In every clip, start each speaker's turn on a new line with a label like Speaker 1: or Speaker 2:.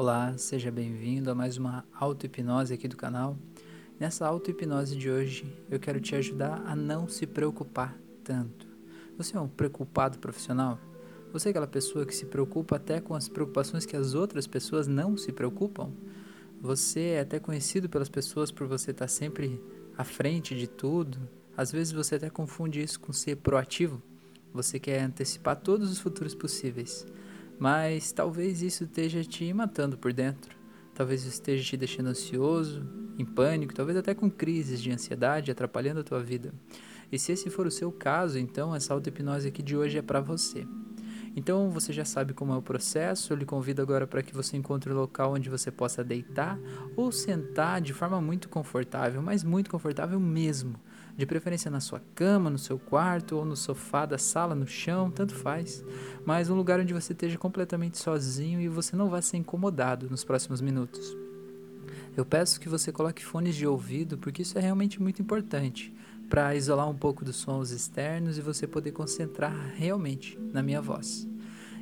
Speaker 1: Olá, seja bem-vindo a mais uma auto-hipnose aqui do canal. Nessa auto-hipnose de hoje, eu quero te ajudar a não se preocupar tanto. Você é um preocupado profissional? Você é aquela pessoa que se preocupa até com as preocupações que as outras pessoas não se preocupam? Você é até conhecido pelas pessoas por você estar sempre à frente de tudo? Às vezes você até confunde isso com ser proativo. Você quer antecipar todos os futuros possíveis. Mas talvez isso esteja te matando por dentro. Talvez isso esteja te deixando ansioso, em pânico, talvez até com crises de ansiedade atrapalhando a tua vida. E se esse for o seu caso, então essa auto-hipnose aqui de hoje é para você. Então você já sabe como é o processo. Eu lhe convido agora para que você encontre um local onde você possa deitar ou sentar de forma muito confortável, mas muito confortável mesmo. De preferência na sua cama, no seu quarto ou no sofá da sala, no chão, tanto faz. Mas um lugar onde você esteja completamente sozinho e você não vá ser incomodado nos próximos minutos. Eu peço que você coloque fones de ouvido, porque isso é realmente muito importante para isolar um pouco dos sons externos e você poder concentrar realmente na minha voz.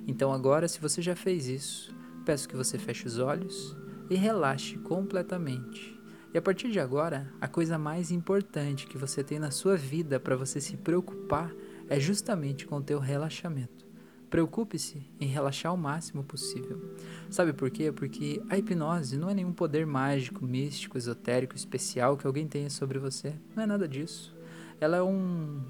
Speaker 1: Então, agora, se você já fez isso, peço que você feche os olhos e relaxe completamente. E a partir de agora, a coisa mais importante que você tem na sua vida para você se preocupar é justamente com o teu relaxamento. Preocupe-se em relaxar o máximo possível. Sabe por quê? Porque a hipnose não é nenhum poder mágico, místico, esotérico, especial que alguém tenha sobre você. Não é nada disso ela é um,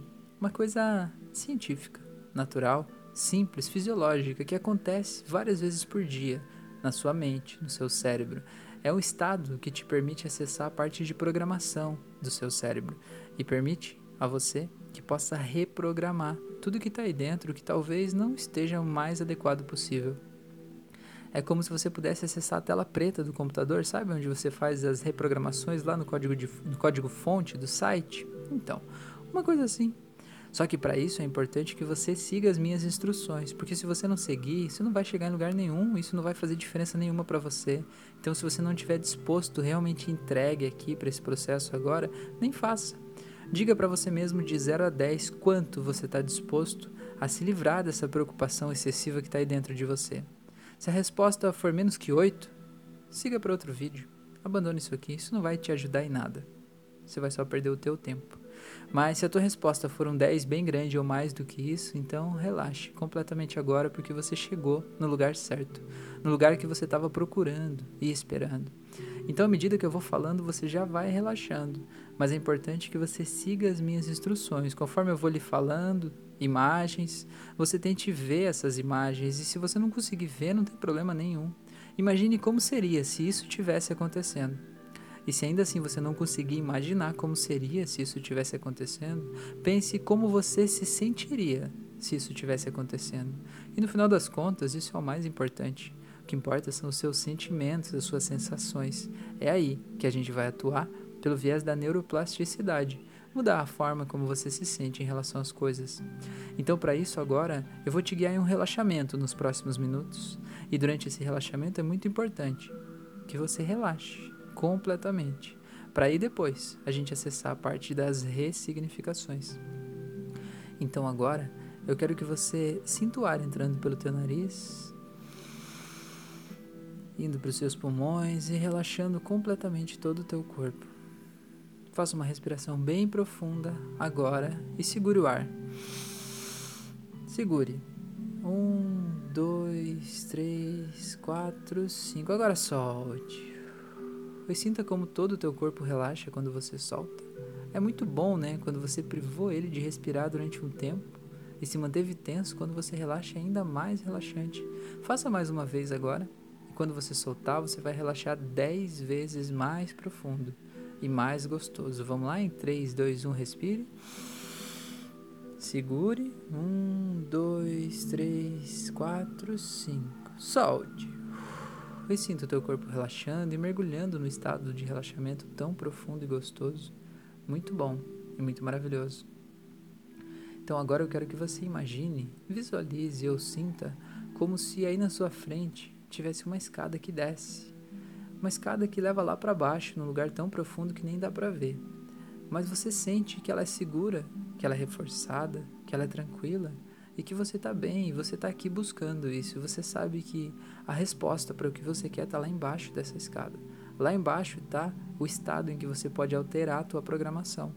Speaker 1: uma coisa científica, natural, simples, fisiológica, que acontece várias vezes por dia na sua mente, no seu cérebro. É um estado que te permite acessar a parte de programação do seu cérebro e permite a você que possa reprogramar tudo que está aí dentro que talvez não esteja o mais adequado possível. É como se você pudesse acessar a tela preta do computador, sabe onde você faz as reprogramações lá no código, no código fonte do site? Então, uma coisa assim. Só que para isso é importante que você siga as minhas instruções, porque se você não seguir, isso não vai chegar em lugar nenhum, isso não vai fazer diferença nenhuma para você. Então, se você não estiver disposto, realmente entregue aqui para esse processo agora, nem faça. Diga para você mesmo de 0 a 10 quanto você está disposto a se livrar dessa preocupação excessiva que está aí dentro de você. Se a resposta for menos que 8, siga para outro vídeo. Abandone isso aqui, isso não vai te ajudar em nada você vai só perder o teu tempo. Mas se a tua resposta for um 10 bem grande ou mais do que isso, então relaxe completamente agora porque você chegou no lugar certo, no lugar que você estava procurando e esperando. Então, à medida que eu vou falando, você já vai relaxando, mas é importante que você siga as minhas instruções. Conforme eu vou lhe falando, imagens, você tente ver essas imagens e se você não conseguir ver, não tem problema nenhum. Imagine como seria se isso tivesse acontecendo. E se ainda assim você não conseguir imaginar como seria se isso tivesse acontecendo, pense como você se sentiria se isso tivesse acontecendo. E no final das contas, isso é o mais importante. O que importa são os seus sentimentos, as suas sensações. É aí que a gente vai atuar pelo viés da neuroplasticidade, mudar a forma como você se sente em relação às coisas. Então, para isso, agora eu vou te guiar em um relaxamento nos próximos minutos. E durante esse relaxamento é muito importante que você relaxe completamente, para aí depois a gente acessar a parte das ressignificações. Então agora eu quero que você sinta o ar entrando pelo teu nariz, indo para os seus pulmões e relaxando completamente todo o teu corpo. Faça uma respiração bem profunda agora e segure o ar. Segure. Um, dois, três, quatro, cinco. Agora solte pois sinta como todo o teu corpo relaxa quando você solta. É muito bom, né, quando você privou ele de respirar durante um tempo e se manteve tenso quando você relaxa ainda mais relaxante. Faça mais uma vez agora. E quando você soltar, você vai relaxar 10 vezes mais profundo e mais gostoso. Vamos lá em 3, 2, 1, respire. Segure. 1, 2, 3, 4, 5. Solte. E sinta o teu corpo relaxando e mergulhando no estado de relaxamento tão profundo e gostoso. Muito bom e muito maravilhoso. Então agora eu quero que você imagine, visualize ou sinta como se aí na sua frente tivesse uma escada que desce. Uma escada que leva lá para baixo, num lugar tão profundo que nem dá para ver. Mas você sente que ela é segura, que ela é reforçada, que ela é tranquila e que você está bem, e você está aqui buscando isso, você sabe que a resposta para o que você quer está lá embaixo dessa escada. Lá embaixo está o estado em que você pode alterar a tua programação.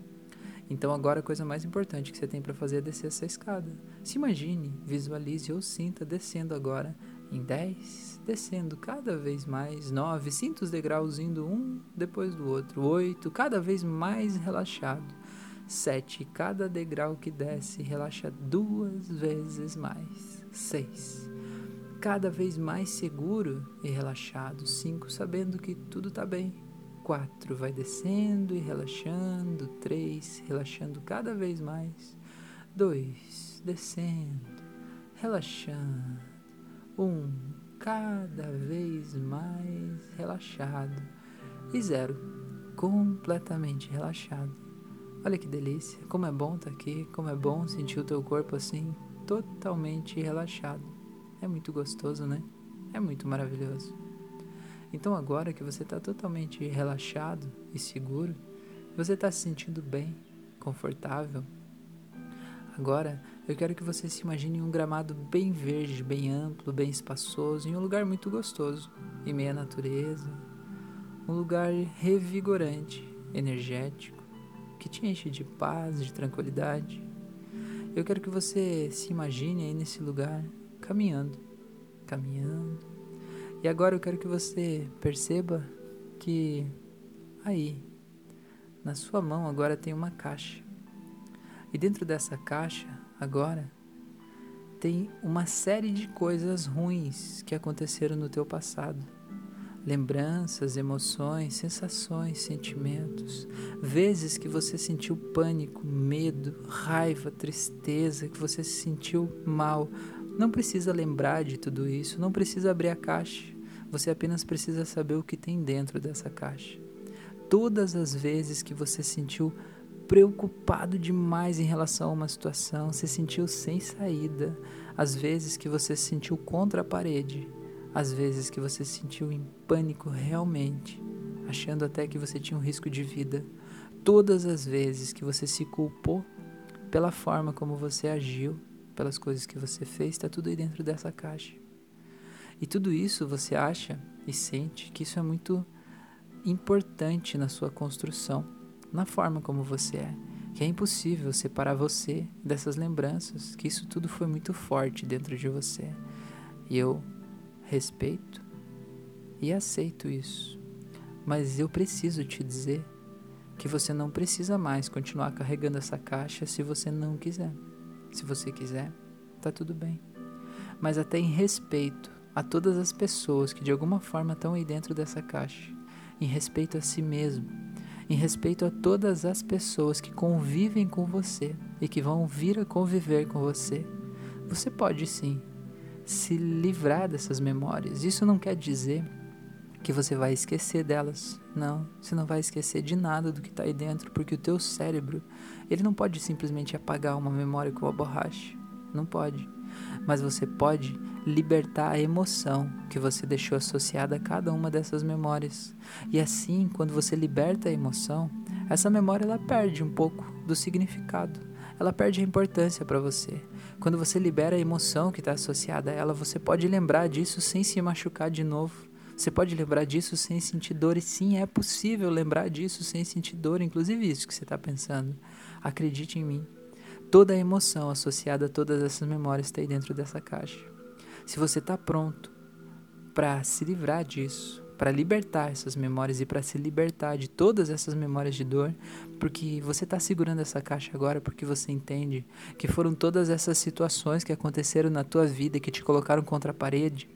Speaker 1: Então agora a coisa mais importante que você tem para fazer é descer essa escada. Se imagine, visualize ou sinta descendo agora em 10, descendo cada vez mais, 9, sinta os degraus indo um depois do outro, 8, cada vez mais relaxado. 7. Cada degrau que desce relaxa duas vezes mais. 6. Cada vez mais seguro e relaxado. 5. Sabendo que tudo está bem. 4. Vai descendo e relaxando. 3. Relaxando cada vez mais. 2. Descendo, relaxando. 1. Um, cada vez mais relaxado. E 0. Completamente relaxado. Olha que delícia, como é bom estar tá aqui, como é bom sentir o teu corpo assim, totalmente relaxado. É muito gostoso, né? É muito maravilhoso. Então agora que você está totalmente relaxado e seguro, você está se sentindo bem, confortável. Agora eu quero que você se imagine um gramado bem verde, bem amplo, bem espaçoso, em um lugar muito gostoso, em meia natureza, um lugar revigorante, energético que te enche de paz, de tranquilidade. Eu quero que você se imagine aí nesse lugar, caminhando, caminhando. E agora eu quero que você perceba que aí, na sua mão, agora tem uma caixa. E dentro dessa caixa, agora, tem uma série de coisas ruins que aconteceram no teu passado lembranças, emoções, sensações, sentimentos, vezes que você sentiu pânico, medo, raiva, tristeza, que você se sentiu mal. Não precisa lembrar de tudo isso, não precisa abrir a caixa. Você apenas precisa saber o que tem dentro dessa caixa. Todas as vezes que você sentiu preocupado demais em relação a uma situação, se sentiu sem saída, as vezes que você se sentiu contra a parede, as vezes que você se sentiu em pânico realmente, achando até que você tinha um risco de vida, todas as vezes que você se culpou pela forma como você agiu, pelas coisas que você fez, está tudo aí dentro dessa caixa. E tudo isso você acha e sente que isso é muito importante na sua construção, na forma como você é, que é impossível separar você dessas lembranças, que isso tudo foi muito forte dentro de você. E eu respeito e aceito isso. Mas eu preciso te dizer que você não precisa mais continuar carregando essa caixa se você não quiser. Se você quiser, tá tudo bem. Mas até em respeito a todas as pessoas que de alguma forma estão aí dentro dessa caixa, em respeito a si mesmo, em respeito a todas as pessoas que convivem com você e que vão vir a conviver com você, você pode sim se livrar dessas memórias. Isso não quer dizer que você vai esquecer delas. Não, você não vai esquecer de nada do que está aí dentro, porque o teu cérebro, ele não pode simplesmente apagar uma memória com a borracha. Não pode. Mas você pode libertar a emoção que você deixou associada a cada uma dessas memórias. E assim, quando você liberta a emoção, essa memória ela perde um pouco do significado. Ela perde a importância para você. Quando você libera a emoção que está associada a ela, você pode lembrar disso sem se machucar de novo. Você pode lembrar disso sem sentir dor, e sim, é possível lembrar disso sem sentir dor, inclusive isso que você está pensando. Acredite em mim. Toda a emoção associada a todas essas memórias está aí dentro dessa caixa. Se você está pronto para se livrar disso, para libertar essas memórias e para se libertar de todas essas memórias de dor, porque você está segurando essa caixa agora porque você entende que foram todas essas situações que aconteceram na tua vida que te colocaram contra a parede,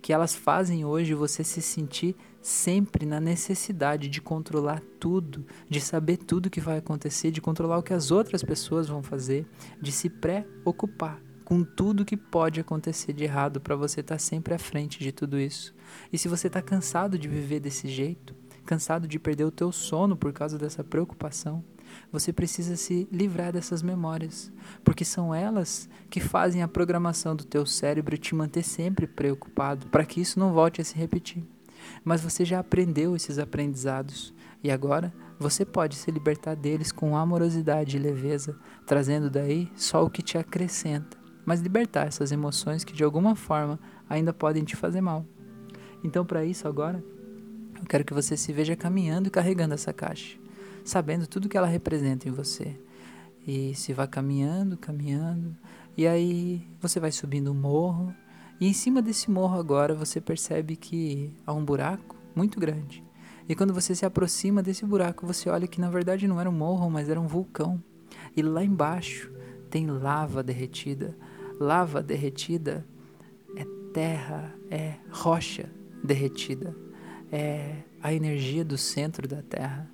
Speaker 1: que elas fazem hoje você se sentir sempre na necessidade de controlar tudo, de saber tudo que vai acontecer, de controlar o que as outras pessoas vão fazer, de se preocupar com tudo que pode acontecer de errado para você estar tá sempre à frente de tudo isso. E se você está cansado de viver desse jeito, cansado de perder o teu sono por causa dessa preocupação, você precisa se livrar dessas memórias, porque são elas que fazem a programação do teu cérebro te manter sempre preocupado, para que isso não volte a se repetir. Mas você já aprendeu esses aprendizados e agora você pode se libertar deles com amorosidade e leveza, trazendo daí só o que te acrescenta mas libertar essas emoções que de alguma forma ainda podem te fazer mal. Então, para isso agora, eu quero que você se veja caminhando e carregando essa caixa, sabendo tudo que ela representa em você. E se vai caminhando, caminhando, e aí você vai subindo um morro, e em cima desse morro agora você percebe que há um buraco muito grande. E quando você se aproxima desse buraco, você olha que na verdade não era um morro, mas era um vulcão. E lá embaixo tem lava derretida. Lava derretida é terra, é rocha derretida. É a energia do centro da Terra.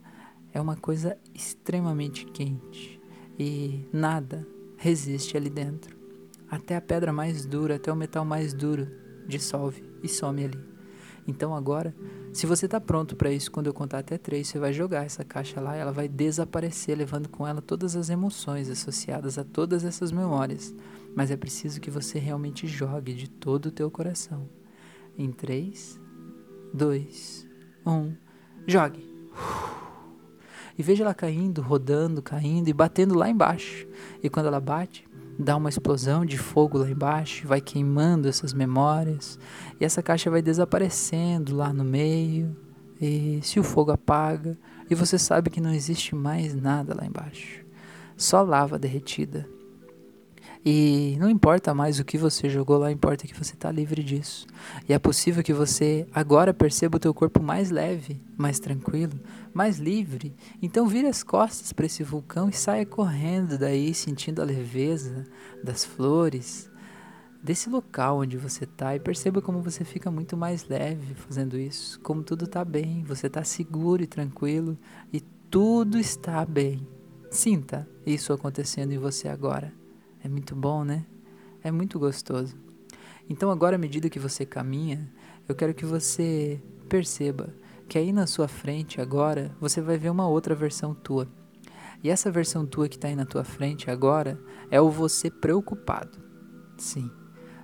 Speaker 1: É uma coisa extremamente quente e nada resiste ali dentro. Até a pedra mais dura, até o metal mais duro dissolve e some ali. Então agora, se você está pronto para isso, quando eu contar até três, você vai jogar essa caixa lá, e ela vai desaparecer, levando com ela todas as emoções associadas a todas essas memórias. Mas é preciso que você realmente jogue de todo o teu coração. Em três, dois, um, jogue. E veja ela caindo, rodando, caindo e batendo lá embaixo. E quando ela bate, dá uma explosão de fogo lá embaixo, vai queimando essas memórias, e essa caixa vai desaparecendo lá no meio. E se o fogo apaga, e você sabe que não existe mais nada lá embaixo, só lava derretida. E não importa mais o que você jogou lá, importa que você está livre disso. E é possível que você agora perceba o teu corpo mais leve, mais tranquilo, mais livre. Então vire as costas para esse vulcão e saia correndo daí, sentindo a leveza das flores, desse local onde você está e perceba como você fica muito mais leve fazendo isso, como tudo está bem, você está seguro e tranquilo e tudo está bem. Sinta isso acontecendo em você agora. É muito bom, né? É muito gostoso. Então, agora, à medida que você caminha, eu quero que você perceba que aí na sua frente, agora, você vai ver uma outra versão tua. E essa versão tua que está aí na tua frente agora é o você preocupado. Sim.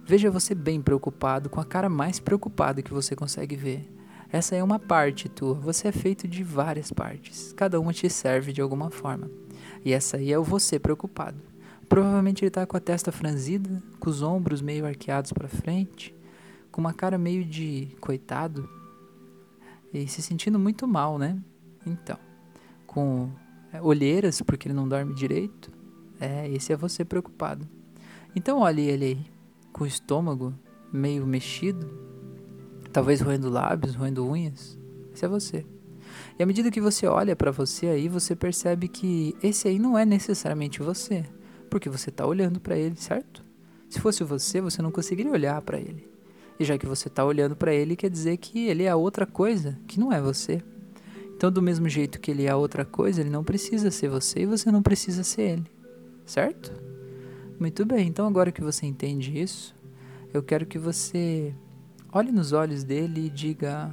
Speaker 1: Veja você bem preocupado, com a cara mais preocupada que você consegue ver. Essa é uma parte tua. Você é feito de várias partes. Cada uma te serve de alguma forma. E essa aí é o você preocupado. Provavelmente ele está com a testa franzida, com os ombros meio arqueados para frente, com uma cara meio de coitado e se sentindo muito mal, né? Então, com é, olheiras porque ele não dorme direito. É, esse é você preocupado. Então olhe ele aí, com o estômago meio mexido, talvez roendo lábios, roendo unhas. Esse é você. E à medida que você olha para você aí, você percebe que esse aí não é necessariamente você porque você está olhando para ele, certo? Se fosse você, você não conseguiria olhar para ele. E já que você está olhando para ele, quer dizer que ele é outra coisa, que não é você. Então, do mesmo jeito que ele é outra coisa, ele não precisa ser você e você não precisa ser ele, certo? Muito bem, então agora que você entende isso, eu quero que você olhe nos olhos dele e diga: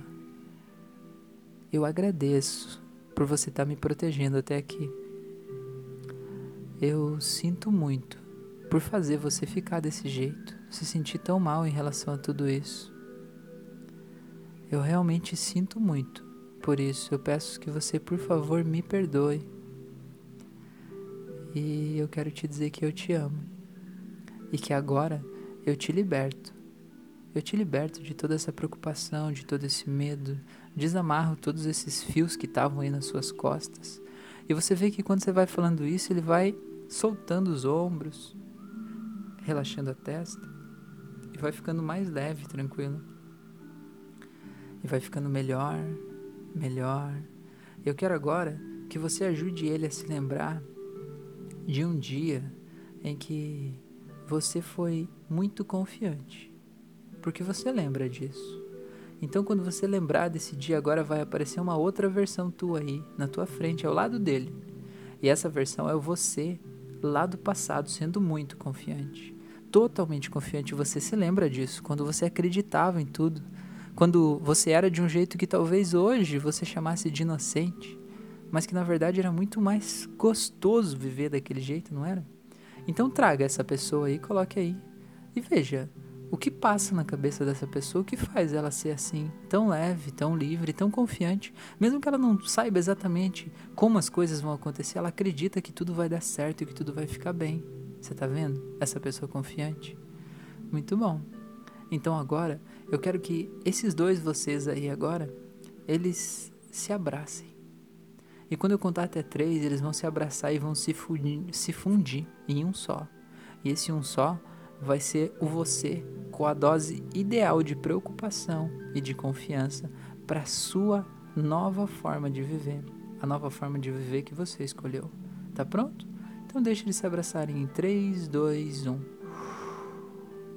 Speaker 1: Eu agradeço por você estar tá me protegendo até aqui. Eu sinto muito por fazer você ficar desse jeito, se sentir tão mal em relação a tudo isso. Eu realmente sinto muito. Por isso, eu peço que você, por favor, me perdoe. E eu quero te dizer que eu te amo. E que agora eu te liberto. Eu te liberto de toda essa preocupação, de todo esse medo. Desamarro todos esses fios que estavam aí nas suas costas. E você vê que quando você vai falando isso, ele vai soltando os ombros, relaxando a testa e vai ficando mais leve, tranquilo. E vai ficando melhor, melhor. Eu quero agora que você ajude ele a se lembrar de um dia em que você foi muito confiante, porque você lembra disso. Então, quando você lembrar desse dia, agora vai aparecer uma outra versão tua aí, na tua frente, ao lado dele. E essa versão é você lá do passado sendo muito confiante. Totalmente confiante. Você se lembra disso, quando você acreditava em tudo. Quando você era de um jeito que talvez hoje você chamasse de inocente, mas que na verdade era muito mais gostoso viver daquele jeito, não era? Então traga essa pessoa aí, coloque aí e veja o que passa na cabeça dessa pessoa que faz ela ser assim, tão leve, tão livre, tão confiante? Mesmo que ela não saiba exatamente como as coisas vão acontecer, ela acredita que tudo vai dar certo e que tudo vai ficar bem. Você está vendo essa pessoa confiante? Muito bom. Então agora eu quero que esses dois vocês aí agora eles se abracem. E quando eu contar até três, eles vão se abraçar e vão se fundir, se fundir em um só. E esse um só vai ser o você com a dose ideal de preocupação e de confiança para sua nova forma de viver, a nova forma de viver que você escolheu. Tá pronto? Então deixe eles se abraçarem em 3, 2, 1.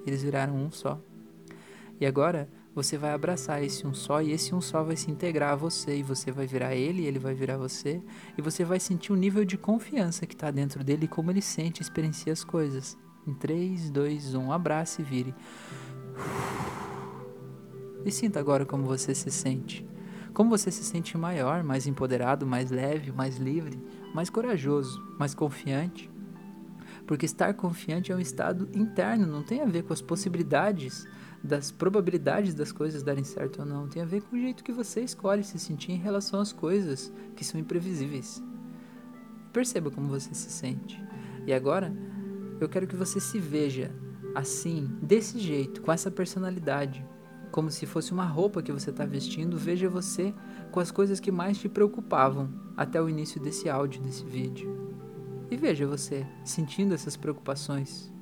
Speaker 1: Eles viraram um só. E agora você vai abraçar esse um só e esse um só vai se integrar a você e você vai virar ele, ele vai virar você e você vai sentir o nível de confiança que está dentro dele e como ele sente e experiencia as coisas. Em 3, 2, 1, abrace e vire. E sinta agora como você se sente. Como você se sente maior, mais empoderado, mais leve, mais livre, mais corajoso, mais confiante. Porque estar confiante é um estado interno, não tem a ver com as possibilidades das probabilidades das coisas darem certo ou não, tem a ver com o jeito que você escolhe se sentir em relação às coisas que são imprevisíveis. Perceba como você se sente. E agora, eu quero que você se veja assim, desse jeito, com essa personalidade, como se fosse uma roupa que você está vestindo. Veja você com as coisas que mais te preocupavam até o início desse áudio, desse vídeo. E veja você sentindo essas preocupações.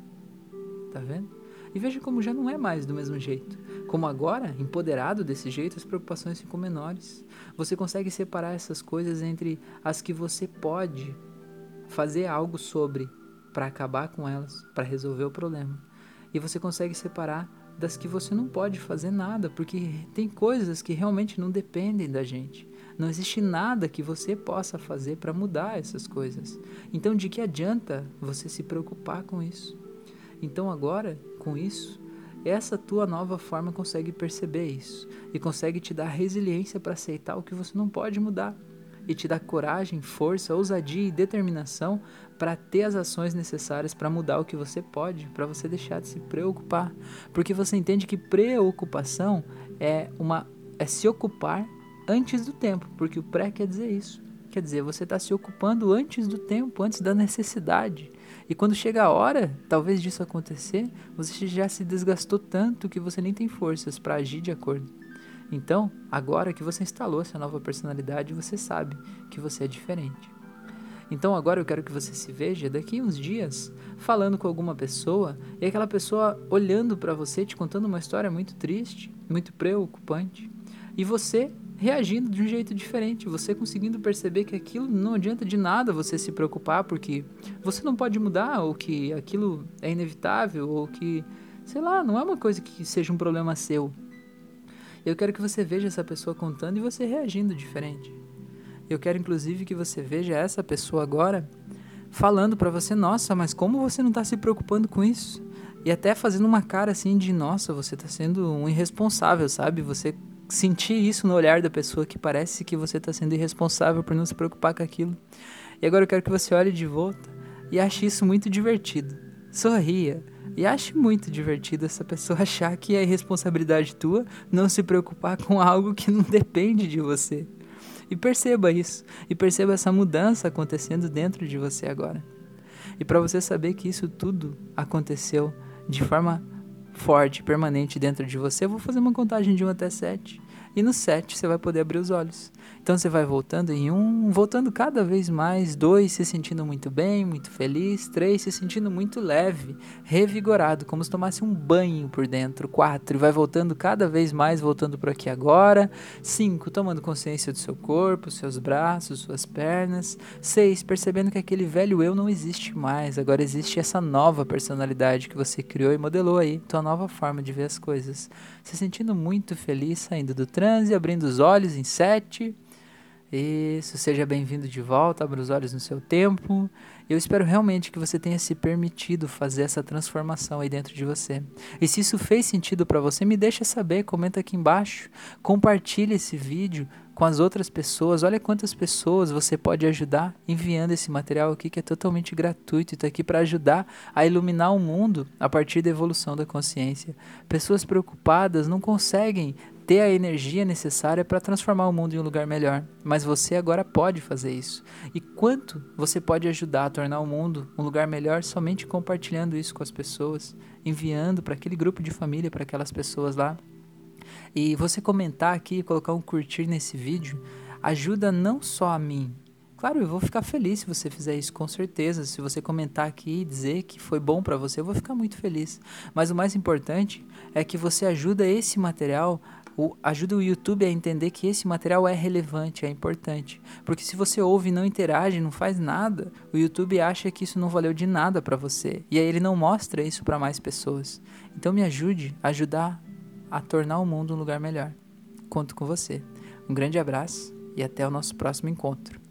Speaker 1: Tá vendo? E veja como já não é mais do mesmo jeito. Como agora, empoderado desse jeito, as preocupações ficam menores. Você consegue separar essas coisas entre as que você pode fazer algo sobre para acabar com elas, para resolver o problema. E você consegue separar das que você não pode fazer nada, porque tem coisas que realmente não dependem da gente. Não existe nada que você possa fazer para mudar essas coisas. Então, de que adianta você se preocupar com isso? Então agora, com isso, essa tua nova forma consegue perceber isso e consegue te dar resiliência para aceitar o que você não pode mudar e te dar coragem, força, ousadia e determinação para ter as ações necessárias para mudar o que você pode, para você deixar de se preocupar, porque você entende que preocupação é uma é se ocupar antes do tempo, porque o pré quer dizer isso. Quer dizer, você está se ocupando antes do tempo, antes da necessidade. E quando chega a hora, talvez disso acontecer, você já se desgastou tanto que você nem tem forças para agir de acordo. Então, agora que você instalou essa nova personalidade, você sabe que você é diferente. Então agora eu quero que você se veja daqui uns dias falando com alguma pessoa e aquela pessoa olhando para você, te contando uma história muito triste, muito preocupante, e você reagindo de um jeito diferente, você conseguindo perceber que aquilo não adianta de nada você se preocupar porque você não pode mudar ou que aquilo é inevitável ou que, sei lá, não é uma coisa que seja um problema seu. Eu quero que você veja essa pessoa contando e você reagindo diferente. Eu quero inclusive que você veja essa pessoa agora falando para você, nossa, mas como você não está se preocupando com isso? E até fazendo uma cara assim de, nossa, você está sendo um irresponsável, sabe? Você sentir isso no olhar da pessoa que parece que você está sendo irresponsável por não se preocupar com aquilo. E agora eu quero que você olhe de volta e ache isso muito divertido. Sorria e ache muito divertido essa pessoa achar que é irresponsabilidade tua não se preocupar com algo que não depende de você. E perceba isso, e perceba essa mudança acontecendo dentro de você agora. E para você saber que isso tudo aconteceu de forma forte, permanente dentro de você, eu vou fazer uma contagem de 1 até 7. E no 7 você vai poder abrir os olhos. Então você vai voltando em um, voltando cada vez mais, dois se sentindo muito bem, muito feliz, três se sentindo muito leve, revigorado, como se tomasse um banho por dentro, quatro vai voltando cada vez mais, voltando para aqui agora, cinco tomando consciência do seu corpo, seus braços, suas pernas, seis percebendo que aquele velho eu não existe mais, agora existe essa nova personalidade que você criou e modelou aí, tua nova forma de ver as coisas, se sentindo muito feliz, saindo do transe, abrindo os olhos em sete isso, seja bem-vindo de volta, abra os olhos no seu tempo. Eu espero realmente que você tenha se permitido fazer essa transformação aí dentro de você. E se isso fez sentido para você, me deixa saber, comenta aqui embaixo, compartilhe esse vídeo com as outras pessoas. Olha quantas pessoas você pode ajudar enviando esse material aqui que é totalmente gratuito e está aqui para ajudar a iluminar o mundo a partir da evolução da consciência. Pessoas preocupadas não conseguem ter a energia necessária para transformar o mundo em um lugar melhor, mas você agora pode fazer isso. E quanto você pode ajudar a tornar o mundo um lugar melhor somente compartilhando isso com as pessoas, enviando para aquele grupo de família, para aquelas pessoas lá. E você comentar aqui, colocar um curtir nesse vídeo, ajuda não só a mim, Claro, eu vou ficar feliz se você fizer isso, com certeza. Se você comentar aqui e dizer que foi bom para você, eu vou ficar muito feliz. Mas o mais importante é que você ajuda esse material, o, ajuda o YouTube a entender que esse material é relevante, é importante. Porque se você ouve e não interage, não faz nada, o YouTube acha que isso não valeu de nada para você. E aí ele não mostra isso para mais pessoas. Então me ajude a ajudar a tornar o mundo um lugar melhor. Conto com você. Um grande abraço e até o nosso próximo encontro.